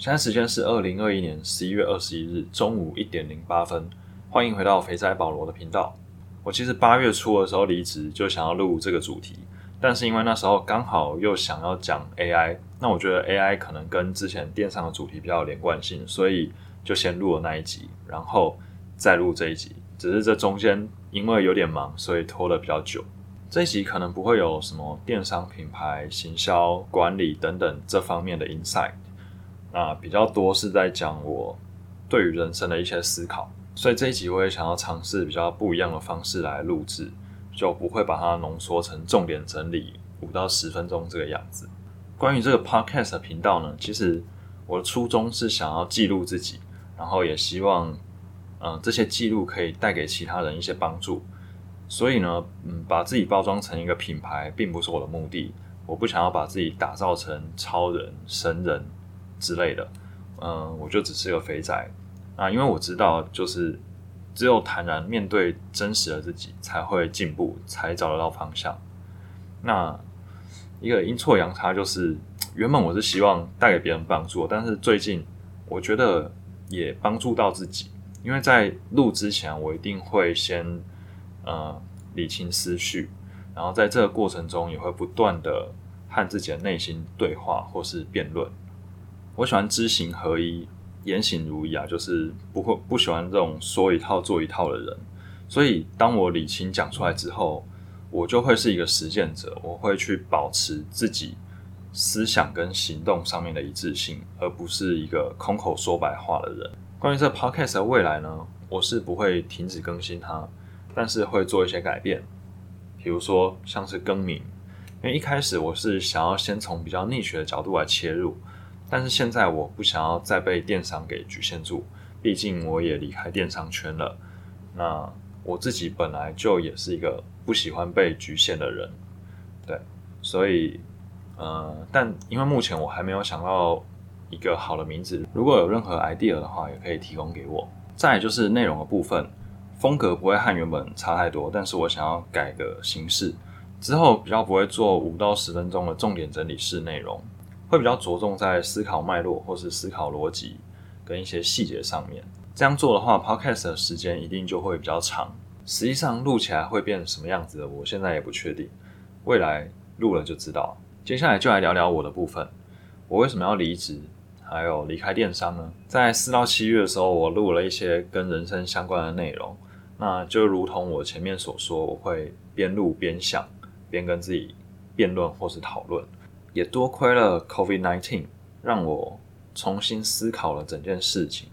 现在时间是二零二一年十一月二十一日中午一点零八分，欢迎回到肥仔保罗的频道。我其实八月初的时候离职，就想要录这个主题，但是因为那时候刚好又想要讲 AI，那我觉得 AI 可能跟之前电商的主题比较有连贯性，所以就先录了那一集，然后再录这一集。只是这中间因为有点忙，所以拖了比较久。这一集可能不会有什么电商品牌、行销管理等等这方面的 insight，那比较多是在讲我对于人生的一些思考。所以这一集我也想要尝试比较不一样的方式来录制，就不会把它浓缩成重点整理五到十分钟这个样子。关于这个 podcast 的频道呢，其实我的初衷是想要记录自己，然后也希望，嗯，这些记录可以带给其他人一些帮助。所以呢，嗯，把自己包装成一个品牌，并不是我的目的。我不想要把自己打造成超人、神人之类的。嗯，我就只是个肥仔啊，因为我知道，就是只有坦然面对真实的自己，才会进步，才找得到方向。那一个阴错阳差，就是原本我是希望带给别人帮助，但是最近我觉得也帮助到自己，因为在录之前，我一定会先。呃，理清思绪，然后在这个过程中也会不断的和自己的内心对话或是辩论。我喜欢知行合一、言行如一啊，就是不会不喜欢这种说一套做一套的人。所以当我理清讲出来之后，我就会是一个实践者，我会去保持自己思想跟行动上面的一致性，而不是一个空口说白话的人。关于这 podcast 的未来呢，我是不会停止更新它。但是会做一些改变，比如说像是更名，因为一开始我是想要先从比较逆学的角度来切入，但是现在我不想要再被电商给局限住，毕竟我也离开电商圈了。那我自己本来就也是一个不喜欢被局限的人，对，所以，呃，但因为目前我还没有想到一个好的名字，如果有任何 idea 的话，也可以提供给我。再就是内容的部分。风格不会和原本差太多，但是我想要改个形式，之后比较不会做五到十分钟的重点整理式内容，会比较着重在思考脉络或是思考逻辑跟一些细节上面。这样做的话，podcast 的时间一定就会比较长。实际上录起来会变成什么样子的，我现在也不确定，未来录了就知道。接下来就来聊聊我的部分，我为什么要离职？还有离开电商呢？在四到七月的时候，我录了一些跟人生相关的内容。那就如同我前面所说，我会边录边想，边跟自己辩论或是讨论。也多亏了 COVID-19，让我重新思考了整件事情。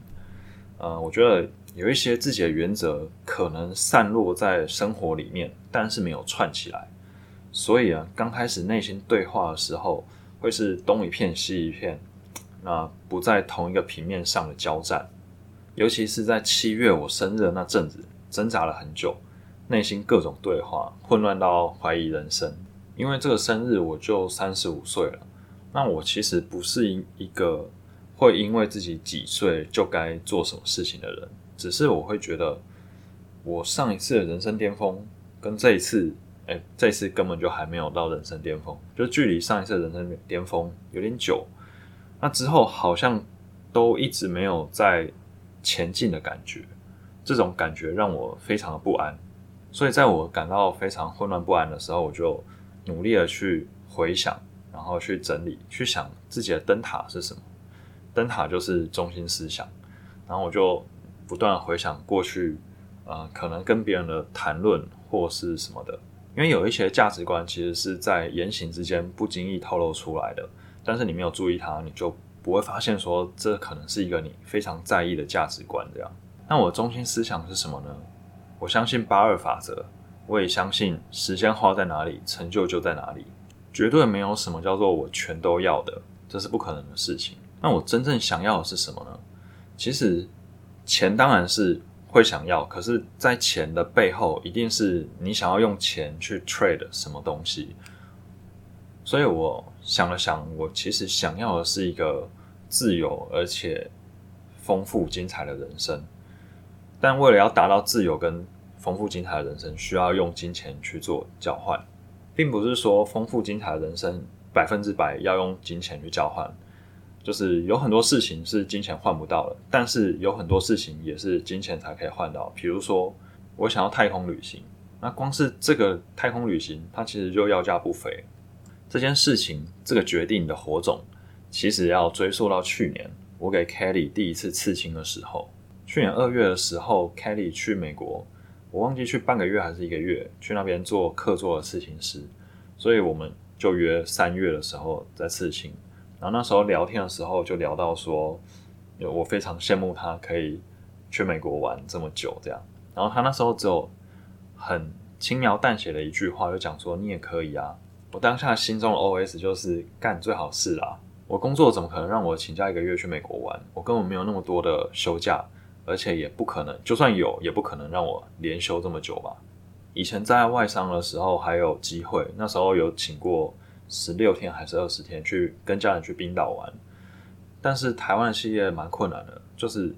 呃，我觉得有一些自己的原则可能散落在生活里面，但是没有串起来。所以啊，刚开始内心对话的时候，会是东一片西一片，那不在同一个平面上的交战。尤其是在七月我生日的那阵子。挣扎了很久，内心各种对话，混乱到怀疑人生。因为这个生日我就三十五岁了，那我其实不是一一个会因为自己几岁就该做什么事情的人，只是我会觉得，我上一次的人生巅峰跟这一次，哎，这次根本就还没有到人生巅峰，就距离上一次人生巅峰有点久。那之后好像都一直没有在前进的感觉。这种感觉让我非常的不安，所以在我感到非常混乱不安的时候，我就努力的去回想，然后去整理，去想自己的灯塔是什么。灯塔就是中心思想，然后我就不断回想过去，呃，可能跟别人的谈论或是什么的，因为有一些价值观其实是在言行之间不经意透露出来的，但是你没有注意它，你就不会发现说这可能是一个你非常在意的价值观这样。那我的中心思想是什么呢？我相信八二法则，我也相信时间花在哪里，成就就在哪里。绝对没有什么叫做我全都要的，这是不可能的事情。那我真正想要的是什么呢？其实钱当然是会想要，可是，在钱的背后，一定是你想要用钱去 trade 什么东西。所以我想了想，我其实想要的是一个自由而且丰富精彩的人生。但为了要达到自由跟丰富精彩的人生，需要用金钱去做交换，并不是说丰富精彩的人生百分之百要用金钱去交换。就是有很多事情是金钱换不到的，但是有很多事情也是金钱才可以换到。比如说，我想要太空旅行，那光是这个太空旅行，它其实就要价不菲。这件事情，这个决定的火种，其实要追溯到去年，我给 Kelly 第一次刺青的时候。去年二月的时候，Kelly 去美国，我忘记去半个月还是一个月，去那边做客座的刺青师，所以我们就约三月的时候在刺青。然后那时候聊天的时候就聊到说，我非常羡慕他可以去美国玩这么久这样。然后他那时候只有很轻描淡写的一句话，就讲说你也可以啊。我当下心中的 OS 就是干最好是啦，我工作怎么可能让我请假一个月去美国玩？我根本没有那么多的休假，而且也不可能，就算有也不可能让我连休这么久吧。以前在外商的时候还有机会，那时候有请过。十六天还是二十天去跟家人去冰岛玩，但是台湾的企业蛮困难的，就是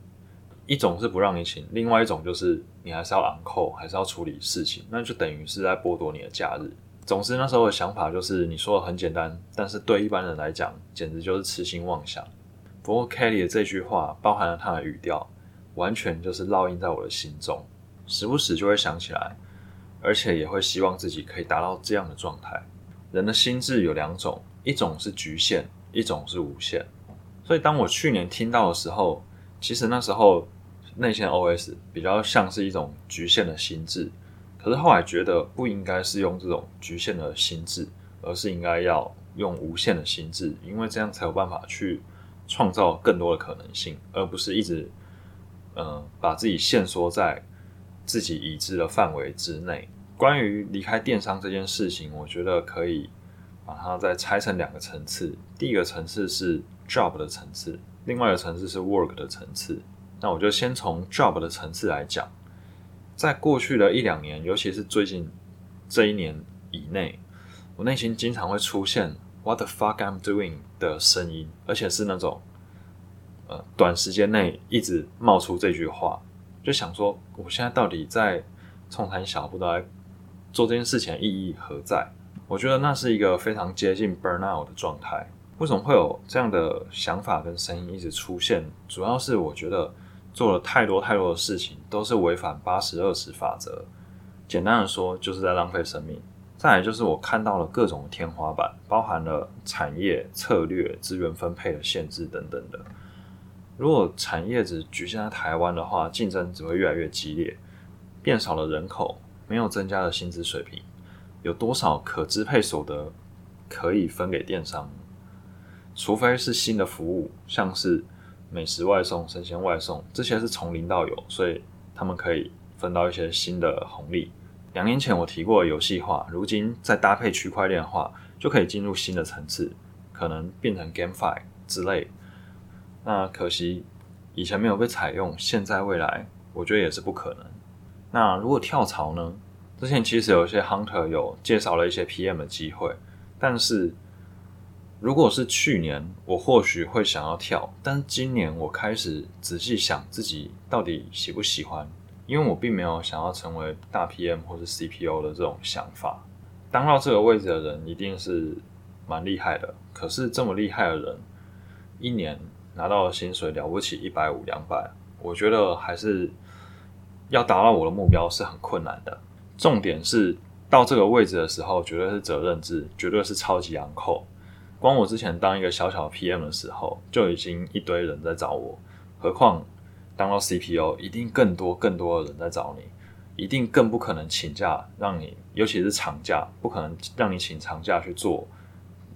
一种是不让你请，另外一种就是你还是要昂扣，还是要处理事情，那就等于是在剥夺你的假日。总之那时候的想法就是你说的很简单，但是对一般人来讲简直就是痴心妄想。不过 Kelly 的这句话包含了他的语调，完全就是烙印在我的心中，时不时就会想起来，而且也会希望自己可以达到这样的状态。人的心智有两种，一种是局限，一种是无限。所以当我去年听到的时候，其实那时候内线 OS 比较像是一种局限的心智。可是后来觉得不应该是用这种局限的心智，而是应该要用无限的心智，因为这样才有办法去创造更多的可能性，而不是一直嗯把自己限缩在自己已知的范围之内。关于离开电商这件事情，我觉得可以把它再拆成两个层次。第一个层次是 job 的层次，另外一个层次是 work 的层次。那我就先从 job 的层次来讲。在过去的一两年，尤其是最近这一年以内，我内心经常会出现 "What the fuck I'm doing" 的声音，而且是那种呃短时间内一直冒出这句话，就想说我现在到底在冲谈小不知道做这件事情的意义何在？我觉得那是一个非常接近 burnout 的状态。为什么会有这样的想法跟声音一直出现？主要是我觉得做了太多太多的事情，都是违反八十二十法则。简单的说，就是在浪费生命。再来就是我看到了各种天花板，包含了产业策略、资源分配的限制等等的。如果产业只局限在台湾的话，竞争只会越来越激烈，变少了人口。没有增加的薪资水平，有多少可支配所得可以分给电商？除非是新的服务，像是美食外送、生鲜外送，这些是从零到有，所以他们可以分到一些新的红利。两年前我提过游戏化，如今再搭配区块链化，就可以进入新的层次，可能变成 GameFi 之类。那可惜以前没有被采用，现在未来我觉得也是不可能。那如果跳槽呢？之前其实有一些 hunter 有介绍了一些 PM 的机会，但是如果是去年，我或许会想要跳，但是今年我开始仔细想自己到底喜不喜欢，因为我并没有想要成为大 PM 或是 CPO 的这种想法。当到这个位置的人一定是蛮厉害的，可是这么厉害的人，一年拿到的薪水了不起一百五两百，我觉得还是。要达到我的目标是很困难的。重点是到这个位置的时候，绝对是责任制，绝对是超级昂扣。光我之前当一个小小 PM 的时候，就已经一堆人在找我，何况当到 CPO，一定更多更多的人在找你，一定更不可能请假让你，尤其是长假，不可能让你请长假去做。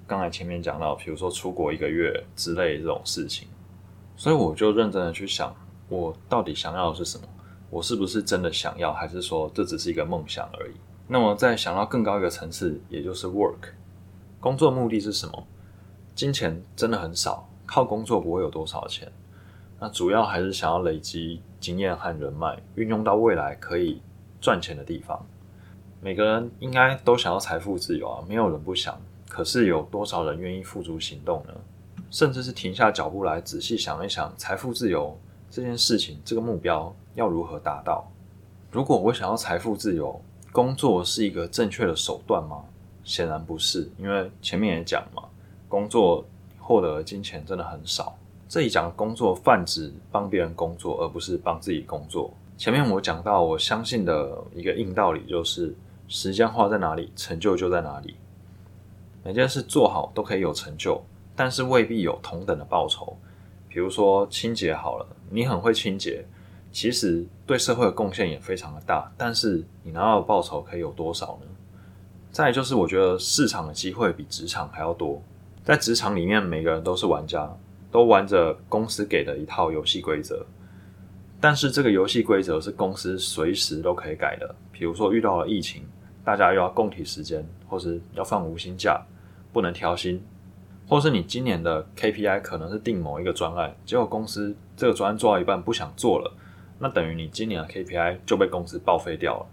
刚才前面讲到，比如说出国一个月之类这种事情，所以我就认真的去想，我到底想要的是什么。我是不是真的想要，还是说这只是一个梦想而已？那么再想到更高一个层次，也就是 work，工作目的是什么？金钱真的很少，靠工作不会有多少钱。那主要还是想要累积经验和人脉，运用到未来可以赚钱的地方。每个人应该都想要财富自由啊，没有人不想。可是有多少人愿意付诸行动呢？甚至是停下脚步来仔细想一想，财富自由这件事情，这个目标。要如何达到？如果我想要财富自由，工作是一个正确的手段吗？显然不是，因为前面也讲嘛，工作获得的金钱真的很少。这里讲工作泛指帮别人工作，而不是帮自己工作。前面我讲到，我相信的一个硬道理就是：时间花在哪里，成就就在哪里。每件事做好都可以有成就，但是未必有同等的报酬。比如说清洁好了，你很会清洁，其实对社会的贡献也非常的大，但是你拿到的报酬可以有多少呢？再就是，我觉得市场的机会比职场还要多。在职场里面，每个人都是玩家。都玩着公司给的一套游戏规则，但是这个游戏规则是公司随时都可以改的。比如说遇到了疫情，大家又要共体时间，或是要放无薪假，不能调薪，或是你今年的 KPI 可能是定某一个专案，结果公司这个专案做到一半不想做了，那等于你今年的 KPI 就被公司报废掉了。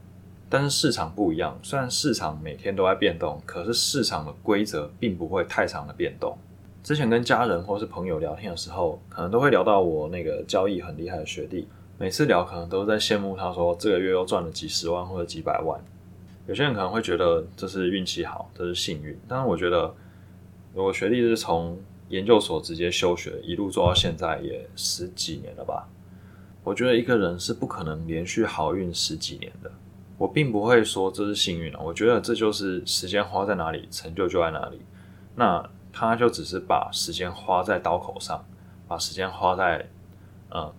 但是市场不一样，虽然市场每天都在变动，可是市场的规则并不会太长的变动。之前跟家人或是朋友聊天的时候，可能都会聊到我那个交易很厉害的学弟。每次聊，可能都在羡慕他说这个月又赚了几十万或者几百万。有些人可能会觉得这是运气好，这是幸运。但是我觉得，我学弟是从研究所直接休学，一路做到现在也十几年了吧。我觉得一个人是不可能连续好运十几年的。我并不会说这是幸运啊，我觉得这就是时间花在哪里，成就就在哪里。那。他就只是把时间花在刀口上，把时间花在呃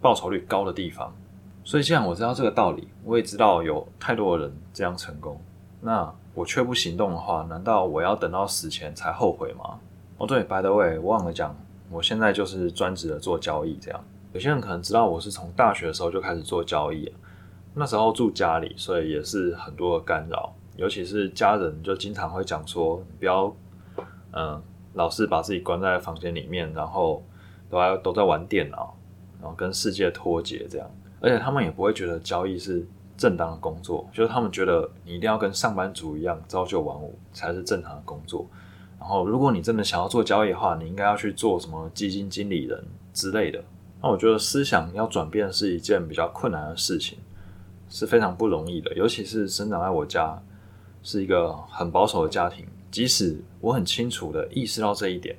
报酬率高的地方。所以既然我知道这个道理，我也知道有太多的人这样成功，那我却不行动的话，难道我要等到死前才后悔吗？哦，对，by the way，忘了讲，我现在就是专职的做交易。这样，有些人可能知道我是从大学的时候就开始做交易，那时候住家里，所以也是很多的干扰，尤其是家人就经常会讲说，不要。嗯，老是把自己关在房间里面，然后都在都在玩电脑，然后跟世界脱节这样。而且他们也不会觉得交易是正当的工作，就是他们觉得你一定要跟上班族一样朝九晚五才是正常的工作。然后如果你真的想要做交易的话，你应该要去做什么基金经理人之类的。那我觉得思想要转变是一件比较困难的事情，是非常不容易的。尤其是生长在我家是一个很保守的家庭。即使我很清楚的意识到这一点，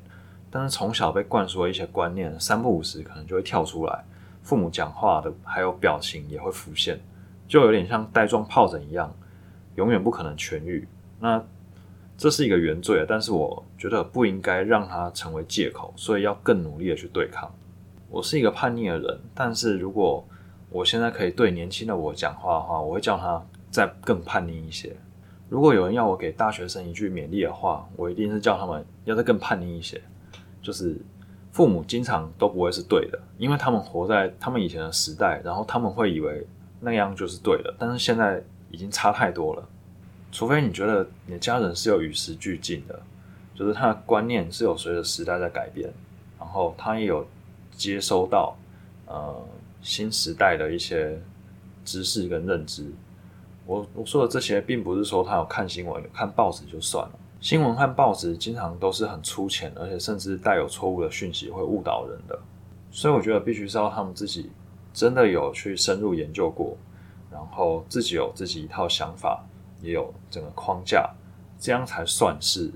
但是从小被灌输的一些观念，三不五时可能就会跳出来。父母讲话的还有表情也会浮现，就有点像带状疱疹一样，永远不可能痊愈。那这是一个原罪，但是我觉得不应该让它成为借口，所以要更努力的去对抗。我是一个叛逆的人，但是如果我现在可以对年轻的我讲话的话，我会叫他再更叛逆一些。如果有人要我给大学生一句勉励的话，我一定是叫他们要再更叛逆一些。就是父母经常都不会是对的，因为他们活在他们以前的时代，然后他们会以为那样就是对的。但是现在已经差太多了。除非你觉得你的家人是有与时俱进的，就是他的观念是有随着时代在改变，然后他也有接收到呃新时代的一些知识跟认知。我我说的这些，并不是说他有看新闻、有看报纸就算了。新闻和报纸经常都是很粗浅，而且甚至带有错误的讯息，会误导人的。所以我觉得必须是要他们自己真的有去深入研究过，然后自己有自己一套想法，也有整个框架，这样才算是。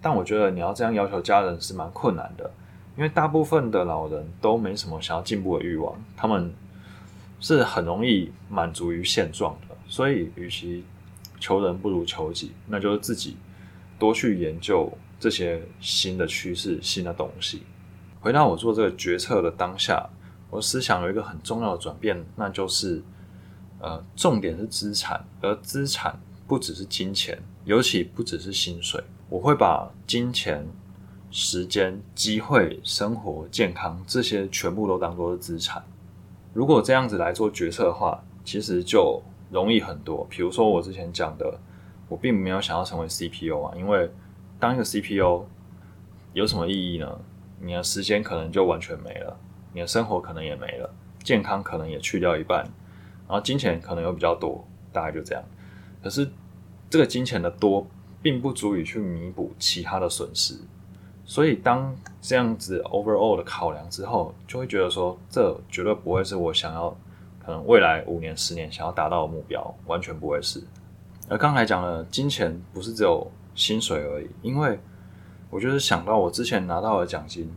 但我觉得你要这样要求家人是蛮困难的，因为大部分的老人都没什么想要进步的欲望，他们是很容易满足于现状的。所以，与其求人不如求己，那就是自己多去研究这些新的趋势、新的东西。回到我做这个决策的当下，我思想有一个很重要的转变，那就是，呃，重点是资产，而资产不只是金钱，尤其不只是薪水。我会把金钱、时间、机会、生活、健康这些全部都当做是资产。如果这样子来做决策的话，其实就。容易很多，比如说我之前讲的，我并没有想要成为 CPO 啊，因为当一个 CPO 有什么意义呢？你的时间可能就完全没了，你的生活可能也没了，健康可能也去掉一半，然后金钱可能又比较多，大概就这样。可是这个金钱的多，并不足以去弥补其他的损失，所以当这样子 overall 的考量之后，就会觉得说，这绝对不会是我想要。可能，未来五年、十年想要达到的目标，完全不会是。而刚才讲了，金钱不是只有薪水而已，因为我就是想到我之前拿到的奖金，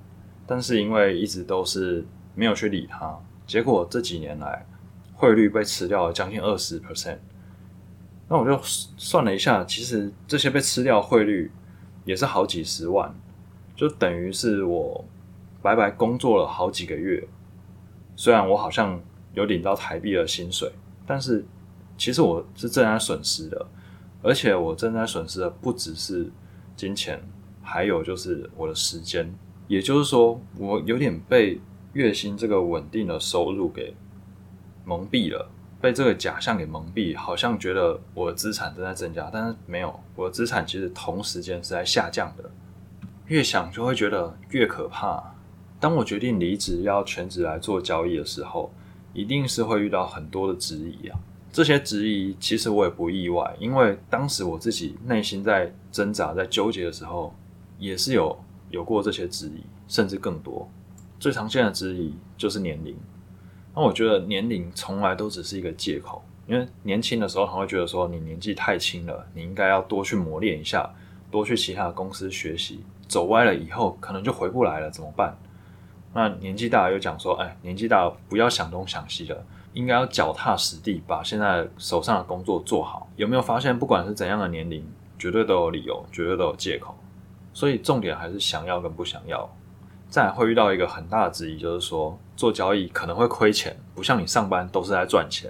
但是因为一直都是没有去理它，结果这几年来汇率被吃掉了将近二十 percent。那我就算了一下，其实这些被吃掉汇率也是好几十万，就等于是我白白工作了好几个月。虽然我好像有领到台币的薪水，但是其实我是正在损失的，而且我正在损失的不只是金钱，还有就是我的时间。也就是说，我有点被月薪这个稳定的收入给蒙蔽了。被这个假象给蒙蔽，好像觉得我的资产正在增加，但是没有，我的资产其实同时间是在下降的。越想就会觉得越可怕。当我决定离职要全职来做交易的时候，一定是会遇到很多的质疑啊。这些质疑其实我也不意外，因为当时我自己内心在挣扎、在纠结的时候，也是有有过这些质疑，甚至更多。最常见的质疑就是年龄。那我觉得年龄从来都只是一个借口，因为年轻的时候他会觉得说你年纪太轻了，你应该要多去磨练一下，多去其他的公司学习。走歪了以后可能就回不来了，怎么办？那年纪大又讲说，哎，年纪大不要想东想西了，应该要脚踏实地，把现在手上的工作做好。有没有发现，不管是怎样的年龄，绝对都有理由，绝对都有借口。所以重点还是想要跟不想要。再会遇到一个很大的质疑，就是说做交易可能会亏钱，不像你上班都是在赚钱，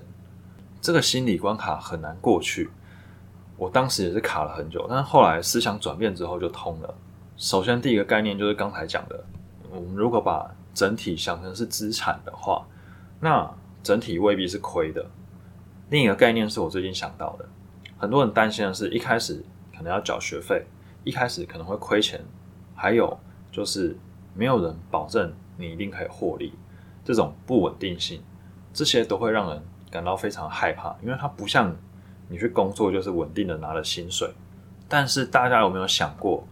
这个心理关卡很难过去。我当时也是卡了很久，但是后来思想转变之后就通了。首先第一个概念就是刚才讲的，我们如果把整体想成是资产的话，那整体未必是亏的。另一个概念是我最近想到的，很多人担心的是一开始可能要缴学费，一开始可能会亏钱，还有就是。没有人保证你一定可以获利，这种不稳定性，这些都会让人感到非常害怕，因为它不像你去工作就是稳定的拿了薪水。但是大家有没有想过，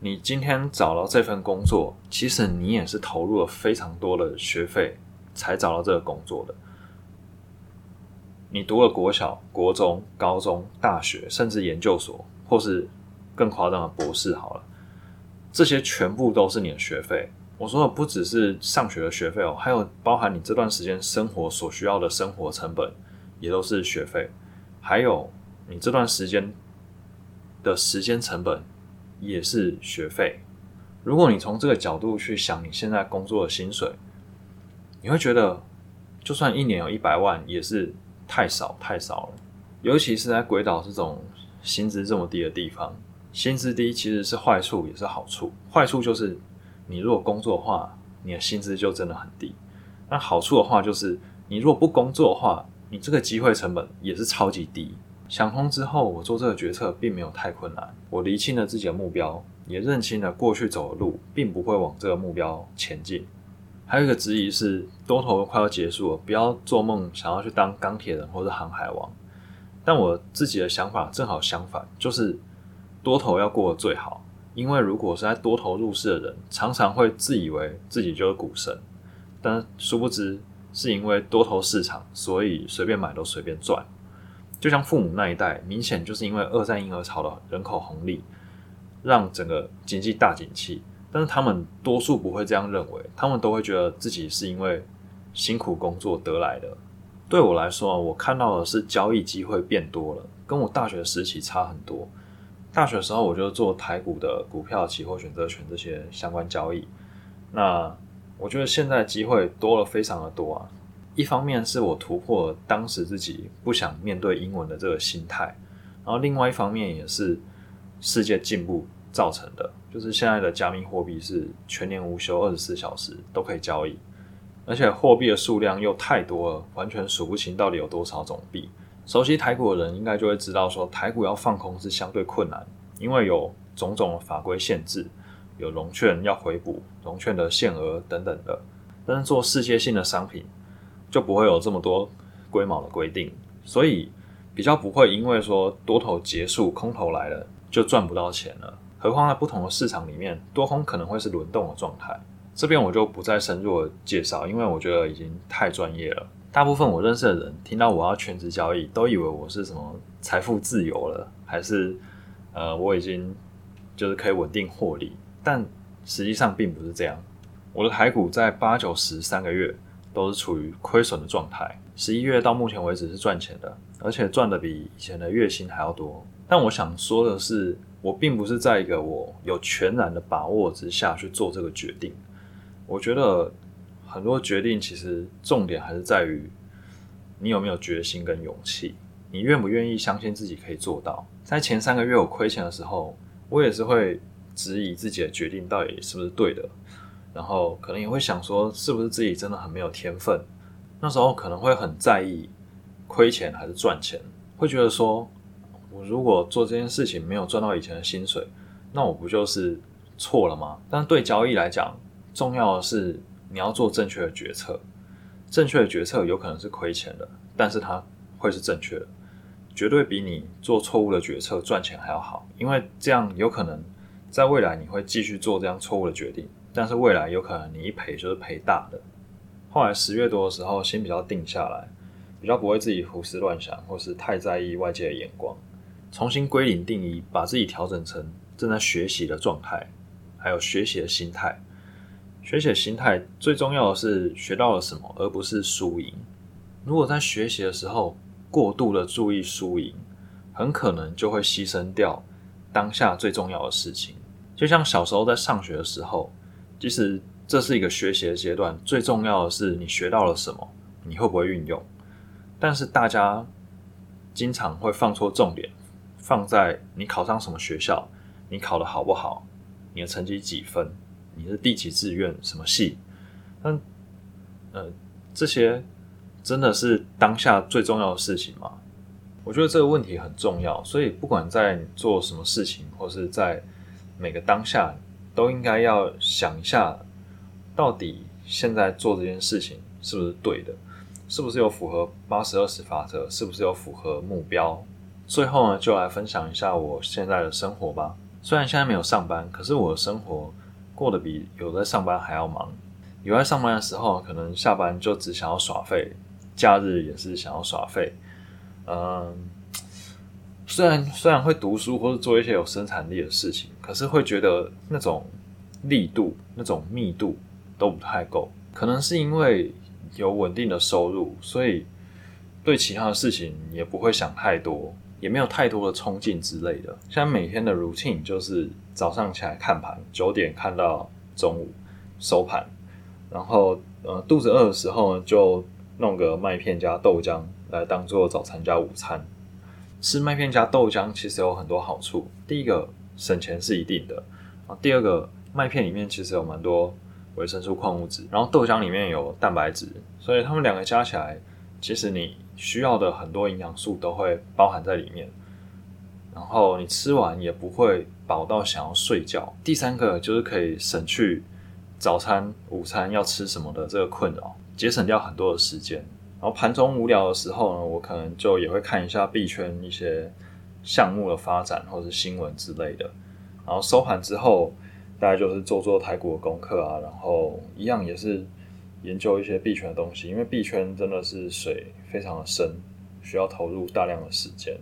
你今天找到这份工作，其实你也是投入了非常多的学费才找到这个工作的。你读了国小、国中、高中、大学，甚至研究所，或是更夸张的博士，好了。这些全部都是你的学费。我说的不只是上学的学费哦，还有包含你这段时间生活所需要的生活成本，也都是学费。还有你这段时间的时间成本也是学费。如果你从这个角度去想你现在工作的薪水，你会觉得就算一年有一百万也是太少太少了。尤其是在鬼岛这种薪资这么低的地方。薪资低其实是坏处，也是好处。坏处就是，你如果工作的话，你的薪资就真的很低。那好处的话，就是你如果不工作的话，你这个机会成本也是超级低。想通之后，我做这个决策并没有太困难。我厘清了自己的目标，也认清了过去走的路，并不会往这个目标前进。还有一个质疑是，多头快要结束了，不要做梦想要去当钢铁人或者航海王。但我自己的想法正好相反，就是。多头要过得最好，因为如果是在多头入市的人，常常会自以为自己就是股神，但殊不知是因为多头市场，所以随便买都随便赚。就像父母那一代，明显就是因为二战婴儿潮的人口红利，让整个经济大景气，但是他们多数不会这样认为，他们都会觉得自己是因为辛苦工作得来的。对我来说，我看到的是交易机会变多了，跟我大学时期差很多。大学的时候，我就做台股的股票、期货、选择权这些相关交易。那我觉得现在机会多了非常的多啊。一方面是我突破当时自己不想面对英文的这个心态，然后另外一方面也是世界进步造成的，就是现在的加密货币是全年无休、二十四小时都可以交易，而且货币的数量又太多了，完全数不清到底有多少种币。熟悉台股的人应该就会知道，说台股要放空是相对困难，因为有种种法规限制，有融券要回补、融券的限额等等的。但是做世界性的商品就不会有这么多规毛的规定，所以比较不会因为说多头结束、空头来了就赚不到钱了。何况在不同的市场里面，多空可能会是轮动的状态。这边我就不再深入的介绍，因为我觉得已经太专业了。大部分我认识的人听到我要全职交易，都以为我是什么财富自由了，还是呃我已经就是可以稳定获利。但实际上并不是这样。我的台股在八九十三个月都是处于亏损的状态，十一月到目前为止是赚钱的，而且赚的比以前的月薪还要多。但我想说的是，我并不是在一个我有全然的把握之下去做这个决定。我觉得很多决定其实重点还是在于你有没有决心跟勇气，你愿不愿意相信自己可以做到。在前三个月我亏钱的时候，我也是会质疑自己的决定到底是不是对的，然后可能也会想说是不是自己真的很没有天分。那时候可能会很在意亏钱还是赚钱，会觉得说。我如果做这件事情没有赚到以前的薪水，那我不就是错了吗？但对交易来讲，重要的是你要做正确的决策。正确的决策有可能是亏钱的，但是它会是正确的，绝对比你做错误的决策赚钱还要好。因为这样有可能在未来你会继续做这样错误的决定，但是未来有可能你一赔就是赔大的。后来十月多的时候，心比较定下来，比较不会自己胡思乱想，或是太在意外界的眼光。重新归零定义，把自己调整成正在学习的状态，还有学习的心态。学习的心态最重要的是学到了什么，而不是输赢。如果在学习的时候过度的注意输赢，很可能就会牺牲掉当下最重要的事情。就像小时候在上学的时候，即使这是一个学习的阶段，最重要的是你学到了什么，你会不会运用。但是大家经常会放错重点。放在你考上什么学校，你考的好不好，你的成绩几分，你是第几志愿，什么系？但呃，这些真的是当下最重要的事情吗？我觉得这个问题很重要，所以不管在做什么事情，或是在每个当下，都应该要想一下，到底现在做这件事情是不是对的，是不是有符合八十二十法则，是不是有符合目标？最后呢，就来分享一下我现在的生活吧。虽然现在没有上班，可是我的生活过得比有在上班还要忙。有在上班的时候，可能下班就只想要耍废，假日也是想要耍废。嗯，虽然虽然会读书或者做一些有生产力的事情，可是会觉得那种力度、那种密度都不太够。可能是因为有稳定的收入，所以对其他的事情也不会想太多。也没有太多的冲劲之类的。像每天的 routine 就是早上起来看盘，九点看到中午收盘，然后呃肚子饿的时候呢，就弄个麦片加豆浆来当做早餐加午餐。吃麦片加豆浆其实有很多好处，第一个省钱是一定的啊，第二个麦片里面其实有蛮多维生素、矿物质，然后豆浆里面有蛋白质，所以它们两个加起来，其实你。需要的很多营养素都会包含在里面，然后你吃完也不会饱到想要睡觉。第三个就是可以省去早餐、午餐要吃什么的这个困扰，节省掉很多的时间。然后盘中无聊的时候呢，我可能就也会看一下币圈一些项目的发展或者是新闻之类的。然后收盘之后，大概就是做做台股的功课啊，然后一样也是。研究一些币圈的东西，因为币圈真的是水非常的深，需要投入大量的时间。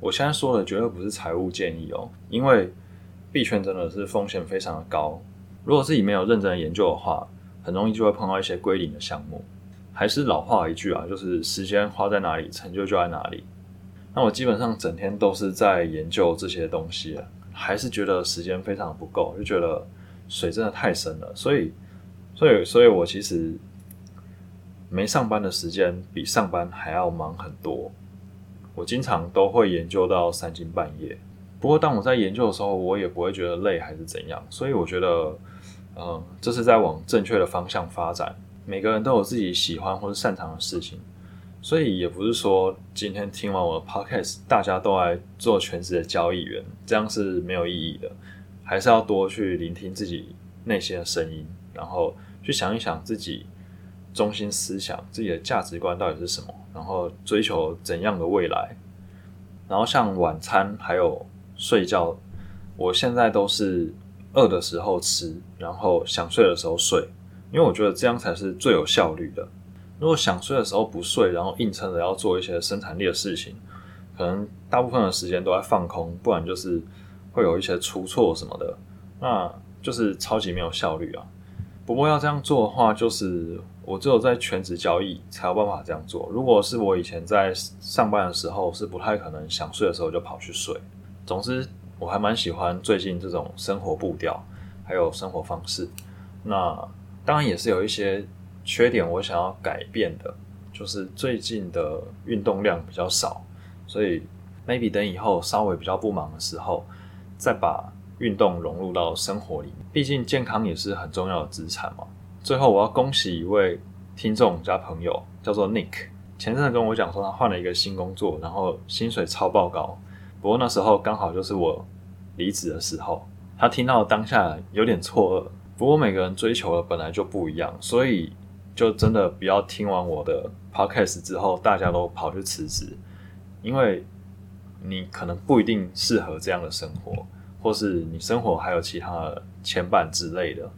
我现在说的绝对不是财务建议哦，因为币圈真的是风险非常的高。如果自己没有认真的研究的话，很容易就会碰到一些归零的项目。还是老话一句啊，就是时间花在哪里，成就就在哪里。那我基本上整天都是在研究这些东西，还是觉得时间非常不够，就觉得水真的太深了，所以。所以，所以我其实没上班的时间比上班还要忙很多。我经常都会研究到三更半夜。不过，当我在研究的时候，我也不会觉得累还是怎样。所以，我觉得，嗯，这是在往正确的方向发展。每个人都有自己喜欢或者擅长的事情，所以也不是说今天听完我的 podcast，大家都来做全职的交易员，这样是没有意义的。还是要多去聆听自己内心的声音，然后。去想一想自己中心思想、自己的价值观到底是什么，然后追求怎样的未来。然后像晚餐还有睡觉，我现在都是饿的时候吃，然后想睡的时候睡，因为我觉得这样才是最有效率的。如果想睡的时候不睡，然后硬撑着要做一些生产力的事情，可能大部分的时间都在放空，不然就是会有一些出错什么的。那就是超级没有效率啊。不过要这样做的话，就是我只有在全职交易才有办法这样做。如果是我以前在上班的时候，是不太可能想睡的时候就跑去睡。总之，我还蛮喜欢最近这种生活步调，还有生活方式。那当然也是有一些缺点，我想要改变的，就是最近的运动量比较少，所以 maybe 等以后稍微比较不忙的时候，再把。运动融入到生活里，毕竟健康也是很重要的资产嘛。最后，我要恭喜一位听众加朋友，叫做 Nick。前阵子跟我讲说他换了一个新工作，然后薪水超爆高。不过那时候刚好就是我离职的时候，他听到当下有点错愕。不过每个人追求的本来就不一样，所以就真的不要听完我的 podcast 之后，大家都跑去辞职，因为你可能不一定适合这样的生活。或是你生活还有其他的牵绊之类的，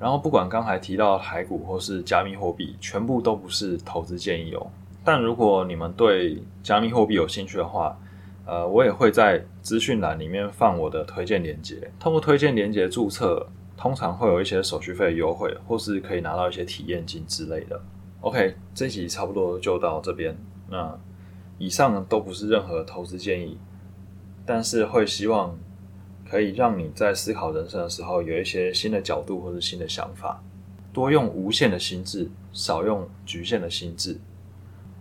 然后不管刚才提到台股或是加密货币，全部都不是投资建议哦。但如果你们对加密货币有兴趣的话，呃，我也会在资讯栏里面放我的推荐链接。通过推荐链接注册，通常会有一些手续费优惠，或是可以拿到一些体验金之类的。OK，这集差不多就到这边。那以上都不是任何投资建议，但是会希望。可以让你在思考人生的时候有一些新的角度或者新的想法，多用无限的心智，少用局限的心智。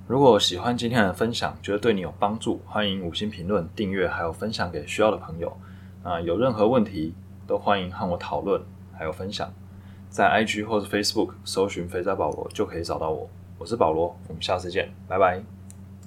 如果喜欢今天的分享，觉得对你有帮助，欢迎五星评论、订阅，还有分享给需要的朋友。啊，有任何问题都欢迎和我讨论，还有分享，在 IG 或者 Facebook 搜寻“肥仔保罗”就可以找到我。我是保罗，我们下次见，拜拜。